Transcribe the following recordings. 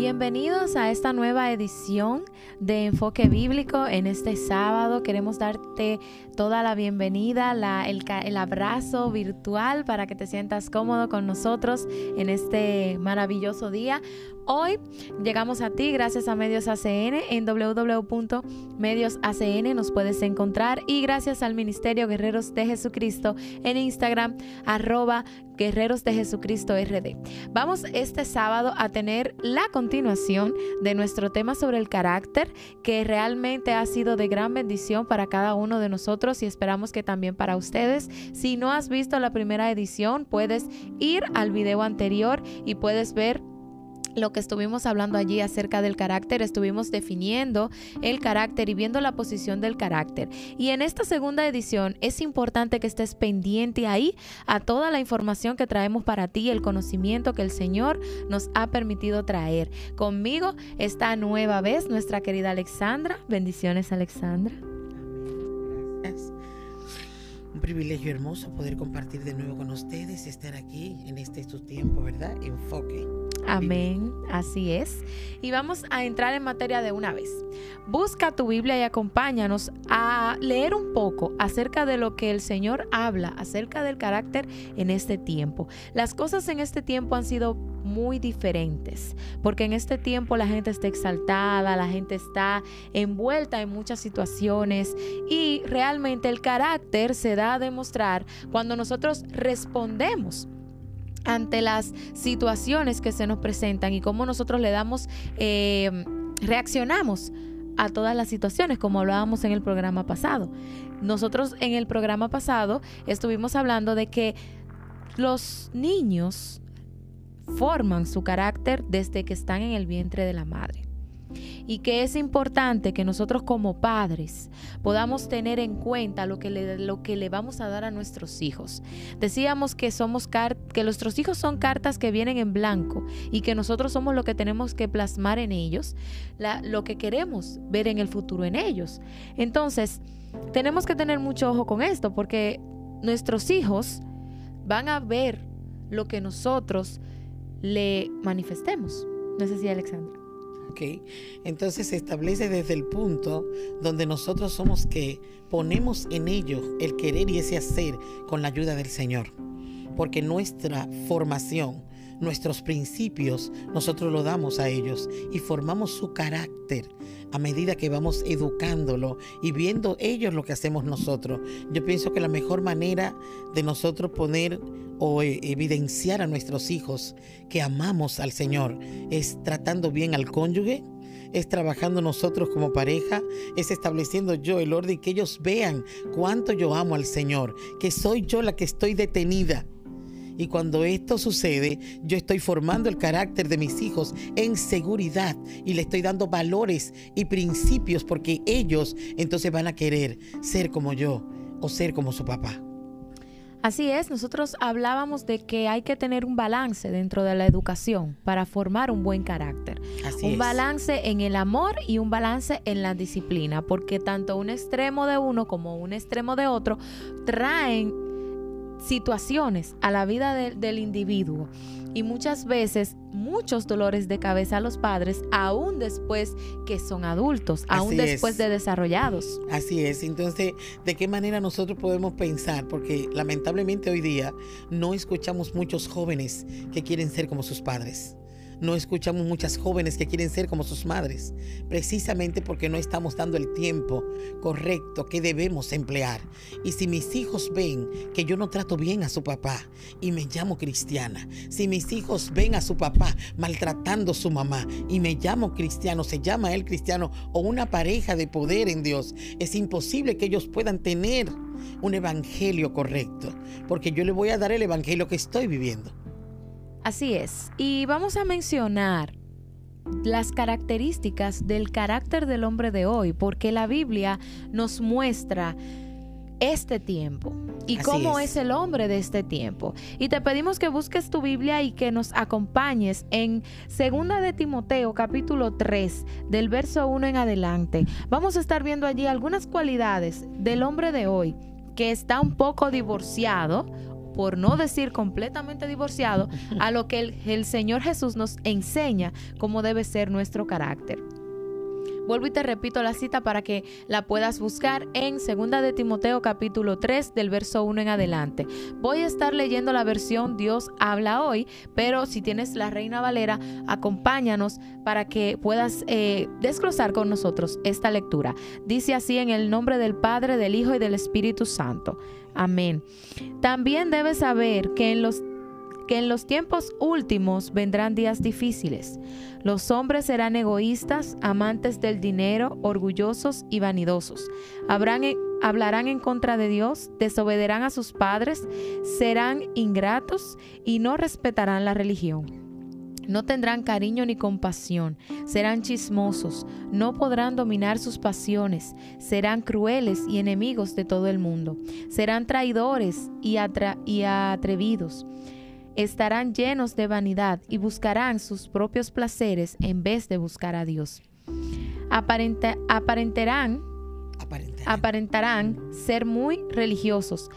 Bienvenidos a esta nueva edición de Enfoque Bíblico. En este sábado queremos darte toda la bienvenida, el, abrazo virtual para que te sientas cómodo con nosotros en este maravilloso día. Hoy llegamos a ti gracias a Medios ACN en www.mediosacn nos puedes encontrar y gracias al Ministerio Guerreros de Jesucristo en Instagram arroba Guerreros de Jesucristo RD. Vamos este sábado a tener la continuación de nuestro tema sobre el carácter que realmente ha sido de gran bendición para cada uno de nosotros y esperamos que también para ustedes. Si no has visto la primera edición, puedes ir al video anterior y puedes ver lo que estuvimos hablando allí acerca del carácter, estuvimos definiendo el carácter y viendo la posición del carácter. Y en esta segunda edición es importante que estés pendiente ahí a toda la información que traemos para ti, el conocimiento que el Señor nos ha permitido traer. Conmigo esta nueva vez nuestra querida Alexandra. Bendiciones Alexandra. Un privilegio hermoso poder compartir de nuevo con ustedes, estar aquí en este su tiempo, ¿verdad? Enfoque. Amén, así es. Y vamos a entrar en materia de una vez. Busca tu Biblia y acompáñanos a leer un poco acerca de lo que el Señor habla, acerca del carácter en este tiempo. Las cosas en este tiempo han sido muy diferentes, porque en este tiempo la gente está exaltada, la gente está envuelta en muchas situaciones y realmente el carácter se da a demostrar cuando nosotros respondemos ante las situaciones que se nos presentan y cómo nosotros le damos, eh, reaccionamos a todas las situaciones, como hablábamos en el programa pasado. Nosotros en el programa pasado estuvimos hablando de que los niños forman su carácter desde que están en el vientre de la madre y que es importante que nosotros como padres podamos tener en cuenta lo que le, lo que le vamos a dar a nuestros hijos. Decíamos que somos que nuestros hijos son cartas que vienen en blanco y que nosotros somos lo que tenemos que plasmar en ellos, lo que queremos ver en el futuro en ellos. Entonces, tenemos que tener mucho ojo con esto porque nuestros hijos van a ver lo que nosotros le manifestemos. No sé si Alexandra. Entonces se establece desde el punto donde nosotros somos que ponemos en ellos el querer y ese hacer con la ayuda del Señor. Porque nuestra formación, nuestros principios, nosotros lo damos a ellos y formamos su carácter a medida que vamos educándolo y viendo ellos lo que hacemos nosotros. Yo pienso que la mejor manera de nosotros poner o eh, evidenciar a nuestros hijos que amamos al Señor es tratando bien al cónyuge, es trabajando nosotros como pareja, es estableciendo yo el orden que ellos vean cuánto yo amo al Señor, que soy yo la que estoy detenida. Y cuando esto sucede, yo estoy formando el carácter de mis hijos en seguridad y le estoy dando valores y principios porque ellos entonces van a querer ser como yo o ser como su papá. Así es, nosotros hablábamos de que hay que tener un balance dentro de la educación para formar un buen carácter. un balance en el amor y un balance en la disciplina, porque tanto un extremo de uno como un extremo de otro traen situaciones a la vida del individuo y muchas veces muchos dolores de cabeza a los padres aún después que son adultos, aún después de desarrollados. Así es, entonces, ¿de qué manera nosotros podemos pensar? Porque lamentablemente hoy día no escuchamos muchos jóvenes que quieren ser como sus padres no escuchamos muchas jóvenes que quieren ser como sus madres, precisamente porque no estamos dando el tiempo correcto que debemos emplear. Y si mis hijos ven que yo no trato bien a su papá y me llamo cristiana, si mis hijos ven a su papá maltratando a su mamá y me llamo cristiano, se llama él cristiano o una pareja de poder en Dios, es imposible que ellos puedan tener un evangelio correcto, porque yo le voy a dar el evangelio que estoy viviendo. Así es. Y vamos a mencionar las características del carácter del hombre de hoy, porque la Biblia nos muestra este tiempo y cómo es. el hombre de este tiempo. Y te pedimos que busques tu Biblia y que nos acompañes en Segunda de Timoteo capítulo 3 del verso 1 en adelante. Vamos a estar viendo allí algunas cualidades del hombre de hoy que está un poco divorciado por no decir completamente divorciado, a lo que el, Señor Jesús nos enseña cómo debe ser nuestro carácter. Vuelvo y te repito la cita para que la puedas buscar en 2 de Timoteo capítulo 3 del verso 1 en adelante. Voy a estar leyendo la versión Dios habla hoy, pero si tienes la Reina Valera, acompáñanos para que puedas eh, desglosar con nosotros esta lectura. Dice así en el nombre del Padre, del Hijo y del Espíritu Santo. Amén. También debes saber que en los que en los tiempos últimos vendrán días difíciles. Los hombres serán egoístas, amantes del dinero, orgullosos y vanidosos. hablarán en contra de Dios, desobedecerán a sus padres, serán ingratos y no respetarán la religión. No tendrán cariño ni compasión, serán chismosos, no podrán dominar sus pasiones, serán crueles y enemigos de todo el mundo, serán traidores y, y atrevidos. Estarán llenos de vanidad y buscarán sus propios placeres en vez de buscar a Dios. aparentarán, aparentarán ser muy religiosos,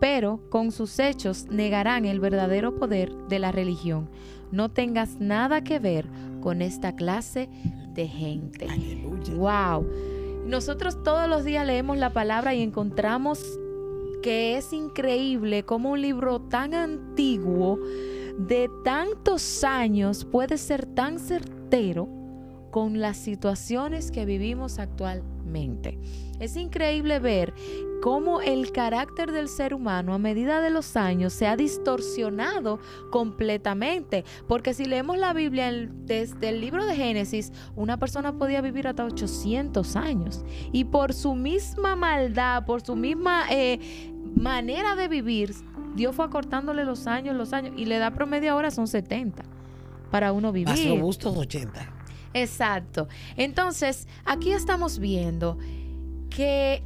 pero con sus hechos negarán el verdadero poder de la religión. No tengas nada que ver con esta clase de gente. Wow. Nosotros todos los días leemos la palabra y encontramos que es increíble como un libro tan antiguo, de tantos años, puede ser tan certero con las situaciones que vivimos actualmente. Es increíble ver cómo el carácter del ser humano a medida de los años se ha distorsionado completamente. Porque si leemos la Biblia desde el libro de Génesis, una persona podía vivir hasta 800 años. Y por su misma maldad, por su misma eh, manera de vivir, Dios fue acortándole los años, los años. Y le da promedio ahora son 70 para uno vivir. Más robustos 80. Exacto. Entonces, aquí estamos viendo que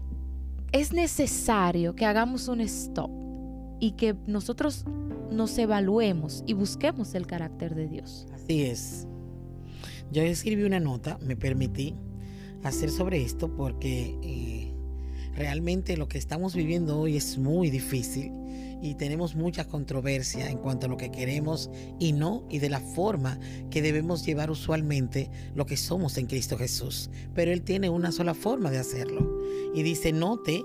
es necesario que hagamos un stop y que nosotros nos evaluemos y busquemos el carácter de Dios. Así es. Yo escribí una nota, me permití hacer sobre esto porque eh, realmente lo que estamos viviendo hoy es muy difícil y tenemos mucha controversia en cuanto a lo que queremos y no y de la forma que debemos llevar usualmente lo que somos en Cristo Jesús. Pero Él tiene una sola forma de hacerlo. Y dice, note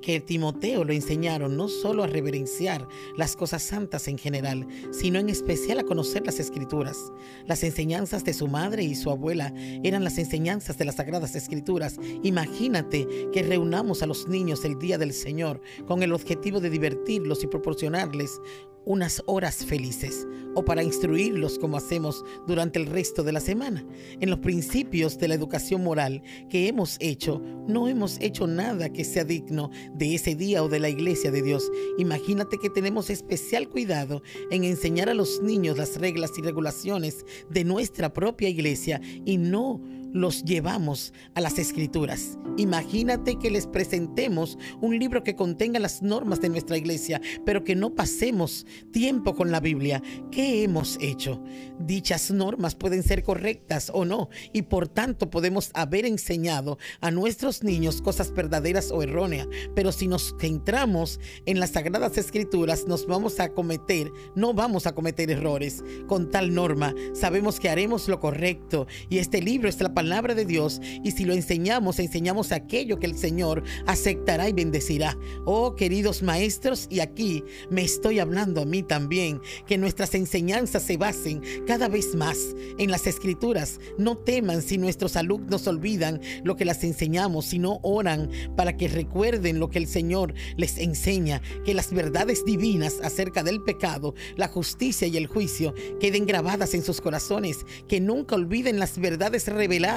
que Timoteo lo enseñaron no solo a reverenciar las cosas santas en general, sino en especial a conocer las escrituras. Las enseñanzas de su madre y su abuela eran las enseñanzas de las sagradas escrituras. Imagínate que reunamos a los niños el día del Señor con el objetivo de divertirlos y proporcionarles unas horas felices o para instruirlos como hacemos durante el resto de la semana. En los principios de la educación moral que hemos hecho, no hemos hecho nada que sea digno de ese día o de la iglesia de Dios. Imagínate que tenemos especial cuidado en enseñar a los niños las reglas y regulaciones de nuestra propia iglesia y no los llevamos a las escrituras. Imagínate que les presentemos un libro que contenga las normas de nuestra iglesia, pero que no pasemos tiempo con la Biblia. ¿Qué hemos hecho? Dichas normas pueden ser correctas o no, y por tanto podemos haber enseñado a nuestros niños cosas verdaderas o erróneas, pero si nos centramos en las sagradas escrituras, nos vamos a cometer, no vamos a cometer errores. Con tal norma, sabemos que haremos lo correcto, y este libro es la palabra de Dios y si lo enseñamos, enseñamos aquello que el Señor aceptará y bendecirá. Oh, queridos maestros, y aquí me estoy hablando a mí también, que nuestras enseñanzas se basen cada vez más en las escrituras. No teman si nuestros alumnos olvidan lo que las enseñamos, sino oran para que recuerden lo que el Señor les enseña, que las verdades divinas acerca del pecado, la justicia y el juicio queden grabadas en sus corazones, que nunca olviden las verdades reveladas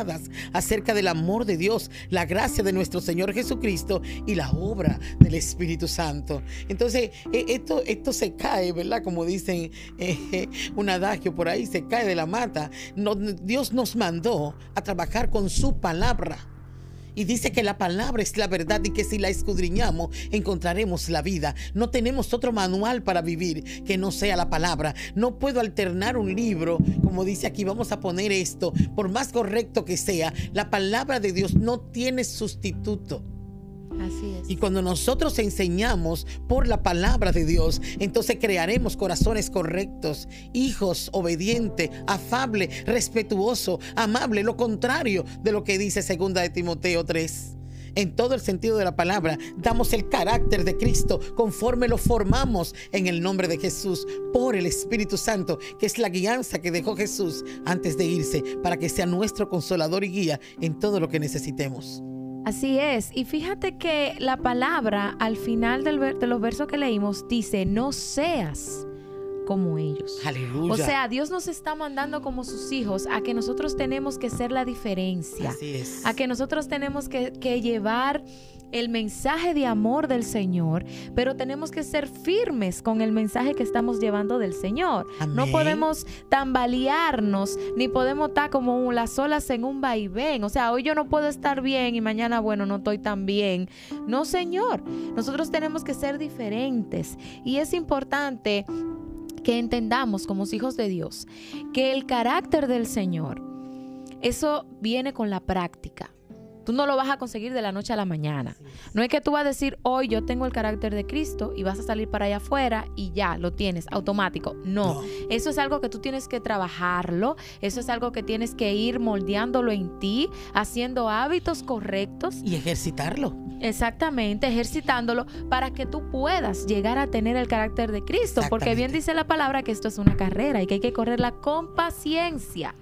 acerca del amor de Dios, la gracia de nuestro Señor Jesucristo y la obra del Espíritu Santo. Entonces, e, esto, esto se cae, ¿verdad? Como dicen eh, un adagio por ahí, se cae de la mata. Dios nos mandó a trabajar con su palabra. Y dice que la palabra es la verdad y que si la escudriñamos encontraremos la vida. No tenemos otro manual para vivir que no sea la palabra. No puedo alternar un libro, como dice aquí, vamos a poner esto, por más correcto que sea, la palabra de Dios no tiene sustituto. Y cuando nosotros enseñamos por la palabra de Dios, entonces crearemos corazones correctos, hijos obedientes, afable, respetuoso, amable, lo contrario de lo que dice segunda de Timoteo 3 en todo el sentido de la palabra, damos el carácter de Cristo conforme lo formamos en el nombre de Jesús por el Espíritu Santo, que es la guianza que dejó Jesús antes de irse para que sea nuestro consolador y guía en todo lo que necesitemos. Así es, y fíjate que la palabra al final de los versos que leímos dice, no seas como ellos. Aleluya. O sea, Dios nos está mandando como sus hijos a que nosotros tenemos que ser la diferencia. Así es. A que nosotros tenemos que, llevar el mensaje de amor del Señor, pero tenemos que ser firmes con el mensaje que estamos llevando del Señor. No podemos tambalearnos, ni podemos estar como las olas en un vaivén. O sea, hoy yo no puedo estar bien y mañana, bueno, no estoy tan bien. No, Señor. Nosotros tenemos que ser diferentes. Y es importante que entendamos como hijos de Dios que el carácter del Señor, eso viene con la práctica. Tú no lo vas a conseguir de la noche a la mañana. No es que tú vas a decir, hoy yo tengo el carácter de Cristo y vas a salir para allá afuera y ya, lo tienes, automático. No, eso es algo que tú tienes que trabajarlo, eso es algo que tienes que ir moldeándolo en ti, haciendo hábitos correctos. Y ejercitarlo. Exactamente, ejercitándolo para que tú puedas llegar a tener el carácter de Cristo. Porque bien dice la palabra que esto es una carrera y que hay que correrla con paciencia.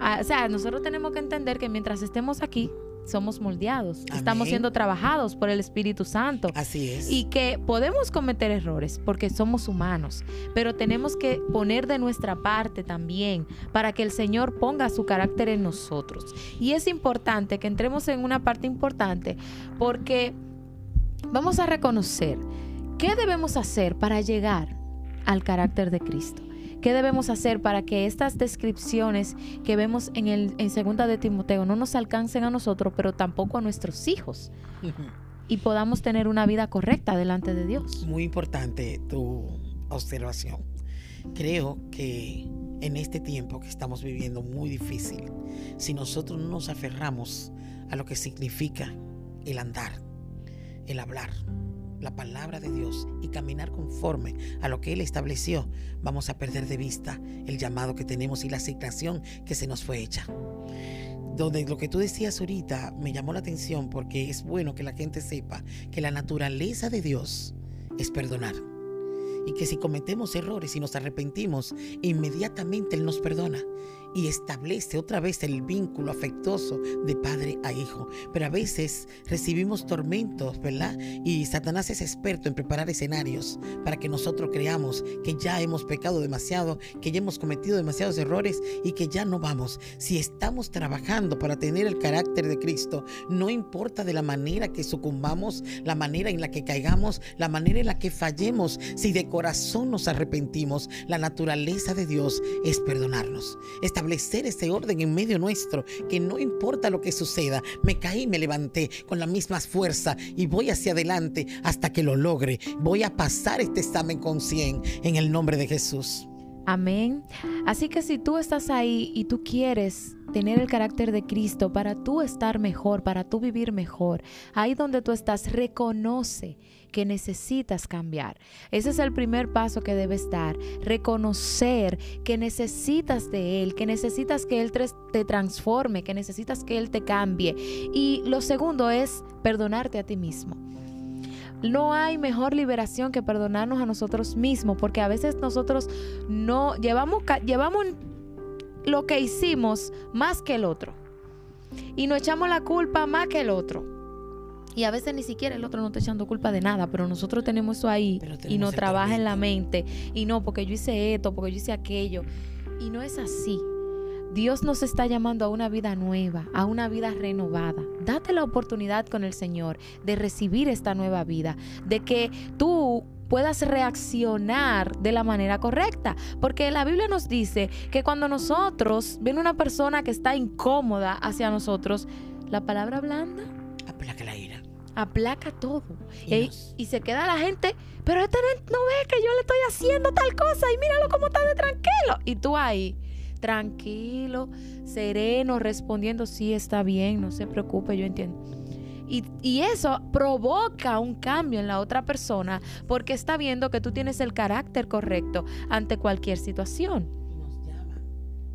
Ah, o sea, nosotros tenemos que entender que mientras estemos aquí, somos moldeados, estamos siendo trabajados por el Espíritu Santo. Así es. Y que podemos cometer errores porque somos humanos, pero tenemos que poner de nuestra parte también para que el Señor ponga su carácter en nosotros. Y es importante que entremos en una parte importante porque vamos a reconocer qué debemos hacer para llegar al carácter de Cristo. ¿Qué debemos hacer para que estas descripciones que vemos en, el, en segunda de Timoteo no nos alcancen a nosotros, pero tampoco a nuestros hijos? y podamos tener una vida correcta delante de Dios. Muy importante tu observación. Creo que en este tiempo que estamos viviendo muy difícil, si nosotros no nos aferramos a lo que significa el andar, el hablar, la palabra de Dios y caminar conforme a lo que Él estableció, vamos a perder de vista el llamado que tenemos y la asignación que se nos fue hecha. Donde lo que tú decías ahorita me llamó la atención porque es bueno que la gente sepa que la naturaleza de Dios es perdonar. Y que si cometemos errores y nos arrepentimos, inmediatamente Él nos perdona y establece otra vez el vínculo afectuoso de padre a hijo. Pero a veces recibimos tormentos, ¿verdad? Y Satanás es experto en preparar escenarios para que nosotros creamos que ya hemos pecado demasiado, que ya hemos cometido demasiados errores y que ya no vamos. Si estamos trabajando para tener el carácter de Cristo, no importa de la manera que sucumbamos, la manera en la que caigamos, la manera en la que fallemos, si de corazón nos arrepentimos, la naturaleza de Dios es perdonarnos establecer ese orden en medio nuestro, que no importa lo que suceda, me caí, me levanté con la misma fuerza y voy hacia adelante hasta que lo logre. Voy a pasar este examen con 100 en el nombre de Jesús. Amén. Así que si tú estás ahí y tú quieres tener el carácter de Cristo para tú estar mejor, para tú vivir mejor, ahí donde tú estás, reconoce que necesitas cambiar. Ese es el primer paso que debes dar, reconocer que necesitas de Él, que necesitas que Él te transforme, que necesitas que Él te cambie. Y lo segundo es perdonarte a ti mismo. No hay mejor liberación que perdonarnos a nosotros mismos, porque a veces nosotros no llevamos, llevamos lo que hicimos más que el otro. Y nos echamos la culpa más que el otro. Y a veces ni siquiera el otro no está echando culpa de nada, pero nosotros tenemos eso ahí y nos trabaja en la mente. Y no, porque yo hice esto, porque yo hice aquello. Y no es así. Dios nos está llamando a una vida nueva, a una vida renovada. Date la oportunidad con el Señor de recibir esta nueva vida, de que tú puedas reaccionar de la manera correcta. Porque la Biblia nos dice que cuando nosotros viene una persona que está incómoda hacia nosotros, la palabra blanda aplaca la ira. Aplaca todo. Y, se queda la gente, pero este no ve que yo le estoy haciendo tal cosa y míralo cómo está de tranquilo. Y tú ahí, tranquilo, sereno, respondiendo, sí, está bien, no se preocupe, yo entiendo. Y, y, eso provoca un cambio en la otra persona porque está viendo que tú tienes el carácter correcto ante cualquier situación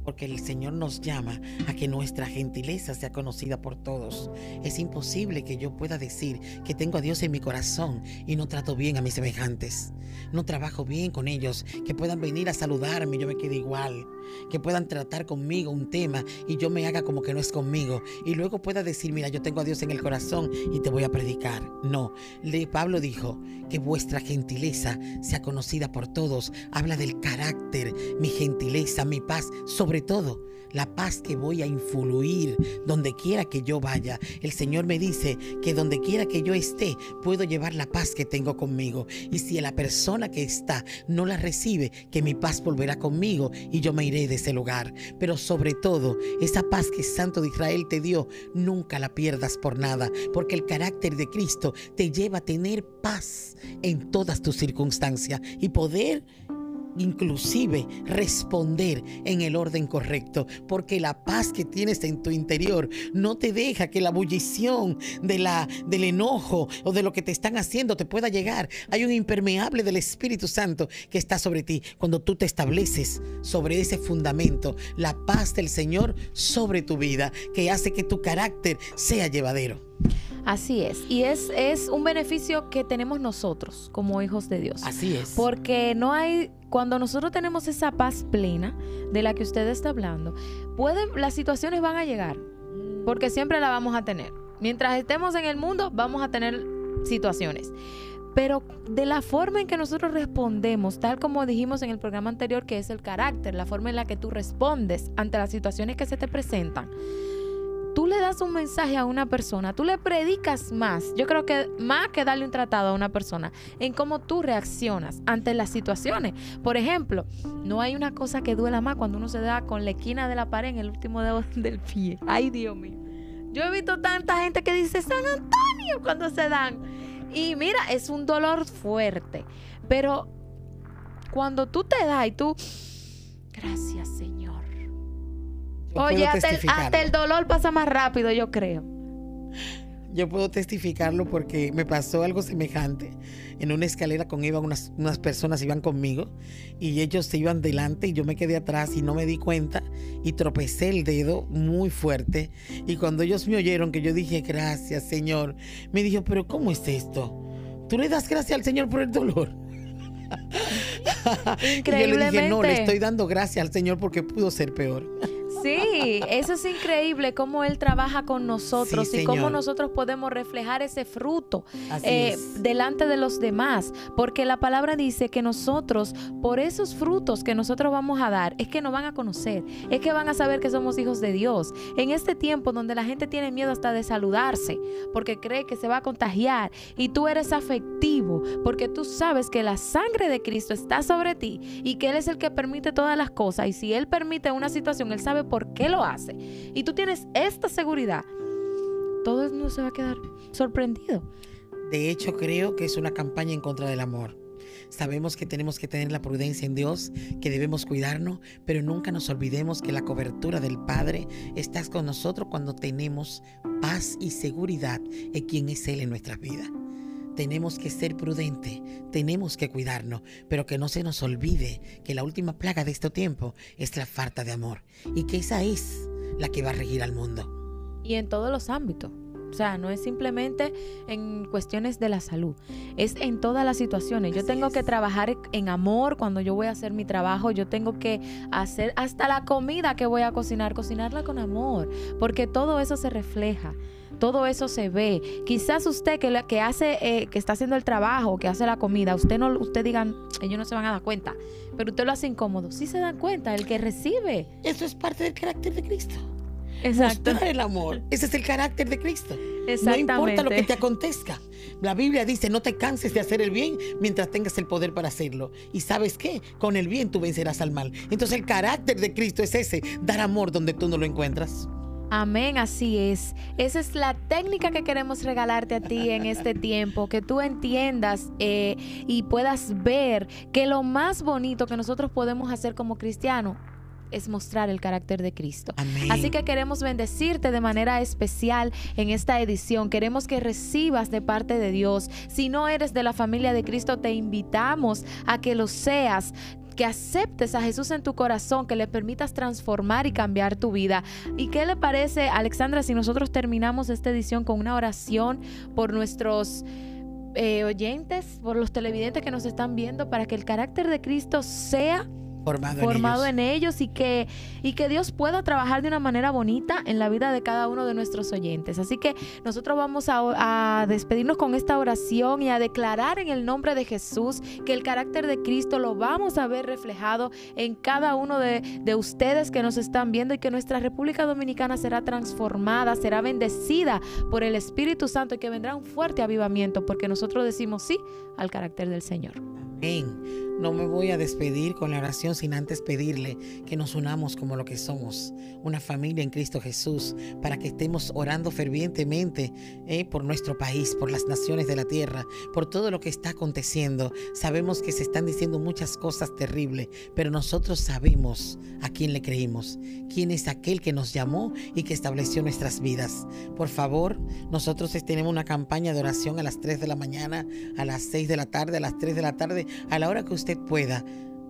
porque el Señor nos llama a que nuestra gentileza sea conocida por todos. Es imposible que yo pueda decir que tengo a Dios en mi corazón y no trato bien a mis semejantes. No trabajo bien con ellos, que puedan venir a saludarme y yo me quede igual. Que puedan tratar conmigo un tema y yo me haga como que no es conmigo. Y luego pueda decir, mira, yo tengo a Dios en el corazón y te voy a predicar. No, Pablo dijo que vuestra gentileza sea conocida por todos. Habla del carácter, mi gentileza, mi paz, sobre todo la paz que voy a influir donde quiera que yo vaya. El Señor me dice que donde quiera que yo esté, puedo llevar la paz que tengo conmigo. Y si la persona que está no la recibe, que mi paz volverá conmigo y yo me iré de ese lugar. Pero sobre todo, esa paz que Santo de Israel te dio, nunca la pierdas por nada, porque el carácter de Cristo te lleva a tener paz en todas tus circunstancias y poder inclusive responder en el orden correcto, porque la paz que tienes en tu interior no te deja que la bullición de la, del enojo o de lo que te están haciendo te pueda llegar. Hay un impermeable del Espíritu Santo que está sobre ti. Cuando tú te estableces sobre ese fundamento, la paz del Señor sobre tu vida, que hace que tu carácter sea llevadero. Así es. Y es, es un beneficio que tenemos nosotros como hijos de Dios. Así es. Porque no hay, cuando nosotros tenemos esa paz plena de la que usted está hablando, pueden, las situaciones van a llegar. Porque siempre la vamos a tener. Mientras estemos en el mundo, vamos a tener situaciones. Pero de la forma en que nosotros respondemos, tal como dijimos en el programa anterior, que es el carácter, la forma en la que tú respondes ante las situaciones que se te presentan, tú le das un mensaje a una persona, tú le predicas más, yo creo que más que darle un tratado a una persona, en cómo tú reaccionas ante las situaciones. Por ejemplo, no hay una cosa que duela más cuando uno se da con la esquina de la pared en el último dedo del pie. Ay, Dios mío. Yo he visto tanta gente que dice San Antonio cuando se dan. Y mira, es un dolor fuerte. Pero cuando tú te das y tú, gracias Señor Oye, hasta el, dolor pasa más rápido, yo creo. Yo puedo testificarlo porque me pasó algo semejante. En una escalera con Eva, unas, unas personas iban conmigo y ellos se iban delante y yo me quedé atrás y no me di cuenta y tropecé el dedo muy fuerte. Y cuando ellos me oyeron que yo dije, gracias Señor, me dijo, pero ¿cómo es esto? ¿Tú le das gracias al Señor por el dolor? Increíblemente. Y yo le dije, no, le estoy dando gracias al Señor porque pudo ser peor. Sí, eso es increíble cómo Él trabaja con nosotros y cómo nosotros podemos reflejar ese fruto eh, delante de los demás. Porque la palabra dice que nosotros, por esos frutos que nosotros vamos a dar, es que nos van a conocer, es que van a saber que somos hijos de Dios. En este tiempo donde la gente tiene miedo hasta de saludarse, porque cree que se va a contagiar, y tú eres afectivo, porque tú sabes que la sangre de Cristo está sobre ti y que Él es el que permite todas las cosas. Y si Él permite una situación, Él sabe por por qué lo hace, y tú tienes esta seguridad, todo el mundo se va a quedar sorprendido. De hecho, creo que es una campaña en contra del amor. Sabemos que tenemos que tener la prudencia en Dios, que debemos cuidarnos, pero nunca nos olvidemos que la cobertura del Padre está con nosotros cuando tenemos paz y seguridad en quien es Él en nuestras vidas. Tenemos que ser prudentes, tenemos que cuidarnos, pero que no se nos olvide que la última plaga de este tiempo es la falta de amor y que esa es la que va a regir al mundo. Y en todos los ámbitos. O sea, no es simplemente en cuestiones de la salud, es en todas las situaciones. Yo tengo que trabajar en amor cuando yo voy a hacer mi trabajo, yo tengo que hacer hasta la comida que voy a cocinar, cocinarla con amor, porque todo eso se refleja todo eso se ve. Quizás usted que, que hace, eh, que está haciendo el trabajo, que hace la comida, usted no, usted digan, ellos no se van a dar cuenta, pero usted lo hace incómodo. Sí se dan cuenta, el que recibe. Eso es parte del carácter de Cristo. Exacto. Mostrar el amor. Ese es el carácter de Cristo. No importa lo que te acontezca. La Biblia dice, no te canses de hacer el bien mientras tengas el poder para hacerlo. Y sabes qué? Con el bien tú vencerás al mal. Entonces el carácter de Cristo es ese, dar amor donde tú no lo encuentras. Amén, así es. Esa es la técnica que queremos regalarte a ti en este tiempo, que tú entiendas eh, y puedas ver que lo más bonito que nosotros podemos hacer como cristianos es mostrar el carácter de Cristo. Amén. Así que queremos bendecirte de manera especial en esta edición. Queremos que recibas de parte de Dios. Si no eres de la familia de Cristo, te invitamos a que lo seas que aceptes a Jesús en tu corazón, que le permitas transformar y cambiar tu vida. ¿Y qué le parece, Alexandra, si nosotros terminamos esta edición con una oración por nuestros eh, oyentes, por los televidentes que nos están viendo, para que el carácter de Cristo sea formado, en, ellos. y que, y que Dios pueda trabajar de una manera bonita en la vida de cada uno de nuestros oyentes. Así que nosotros vamos a, a despedirnos con esta oración y a declarar en el nombre de Jesús que el carácter de Cristo lo vamos a ver reflejado en cada uno de, de ustedes que nos están viendo y que nuestra República Dominicana será transformada, será bendecida por el Espíritu Santo y que vendrá un fuerte avivamiento porque nosotros decimos sí al carácter del Señor. Amén. No me voy a despedir con la oración sin antes pedirle que nos unamos como lo que somos, una familia en Cristo Jesús, para que estemos orando fervientemente eh, por nuestro país, por las naciones de la tierra, por todo lo que está aconteciendo. Sabemos que se están diciendo muchas cosas terribles, pero nosotros sabemos a quién le creímos, quién es aquel que nos llamó y que estableció nuestras vidas. Por favor, nosotros tenemos una campaña de oración a las 3 de la mañana, a las 6 de la tarde, a las 3 de la tarde, a la hora que usted usted pueda,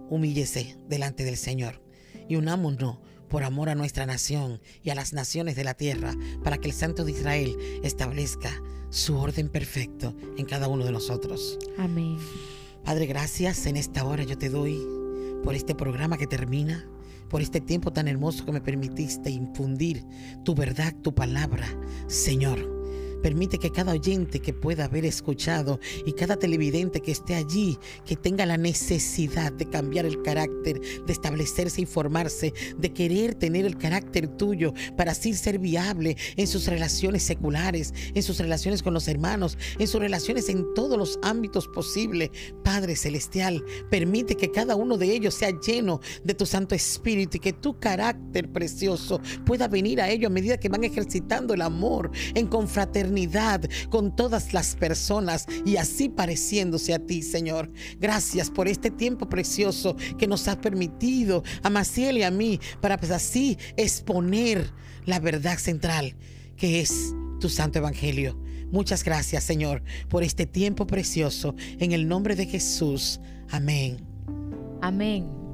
humíllese delante del Señor y unámonos por amor a nuestra nación y a las naciones de la tierra, para que el Santo de Israel establezca su orden perfecto en cada uno de nosotros. Amén. Padre, gracias en esta hora yo te doy por este programa que termina, por este tiempo tan hermoso que me permitiste infundir tu verdad, tu palabra, Señor. Permite que cada oyente que pueda haber escuchado y cada televidente que esté allí, que tenga la necesidad de cambiar el carácter, de establecerse y formarse, de querer tener el carácter tuyo para así ser viable en sus relaciones seculares, en sus relaciones con los hermanos, en sus relaciones en todos los ámbitos posibles. Padre Celestial, permite que cada uno de ellos sea lleno de tu Santo Espíritu y que tu carácter precioso pueda venir a ellos a medida que van ejercitando el amor en confraternidad con todas las personas y así pareciéndose a ti, Señor. Gracias por este tiempo precioso que nos has permitido a Maciel y a mí para pues así exponer la verdad central que es tu santo evangelio. Muchas gracias, Señor, por este tiempo precioso. En el nombre de Jesús. Amén. Amén.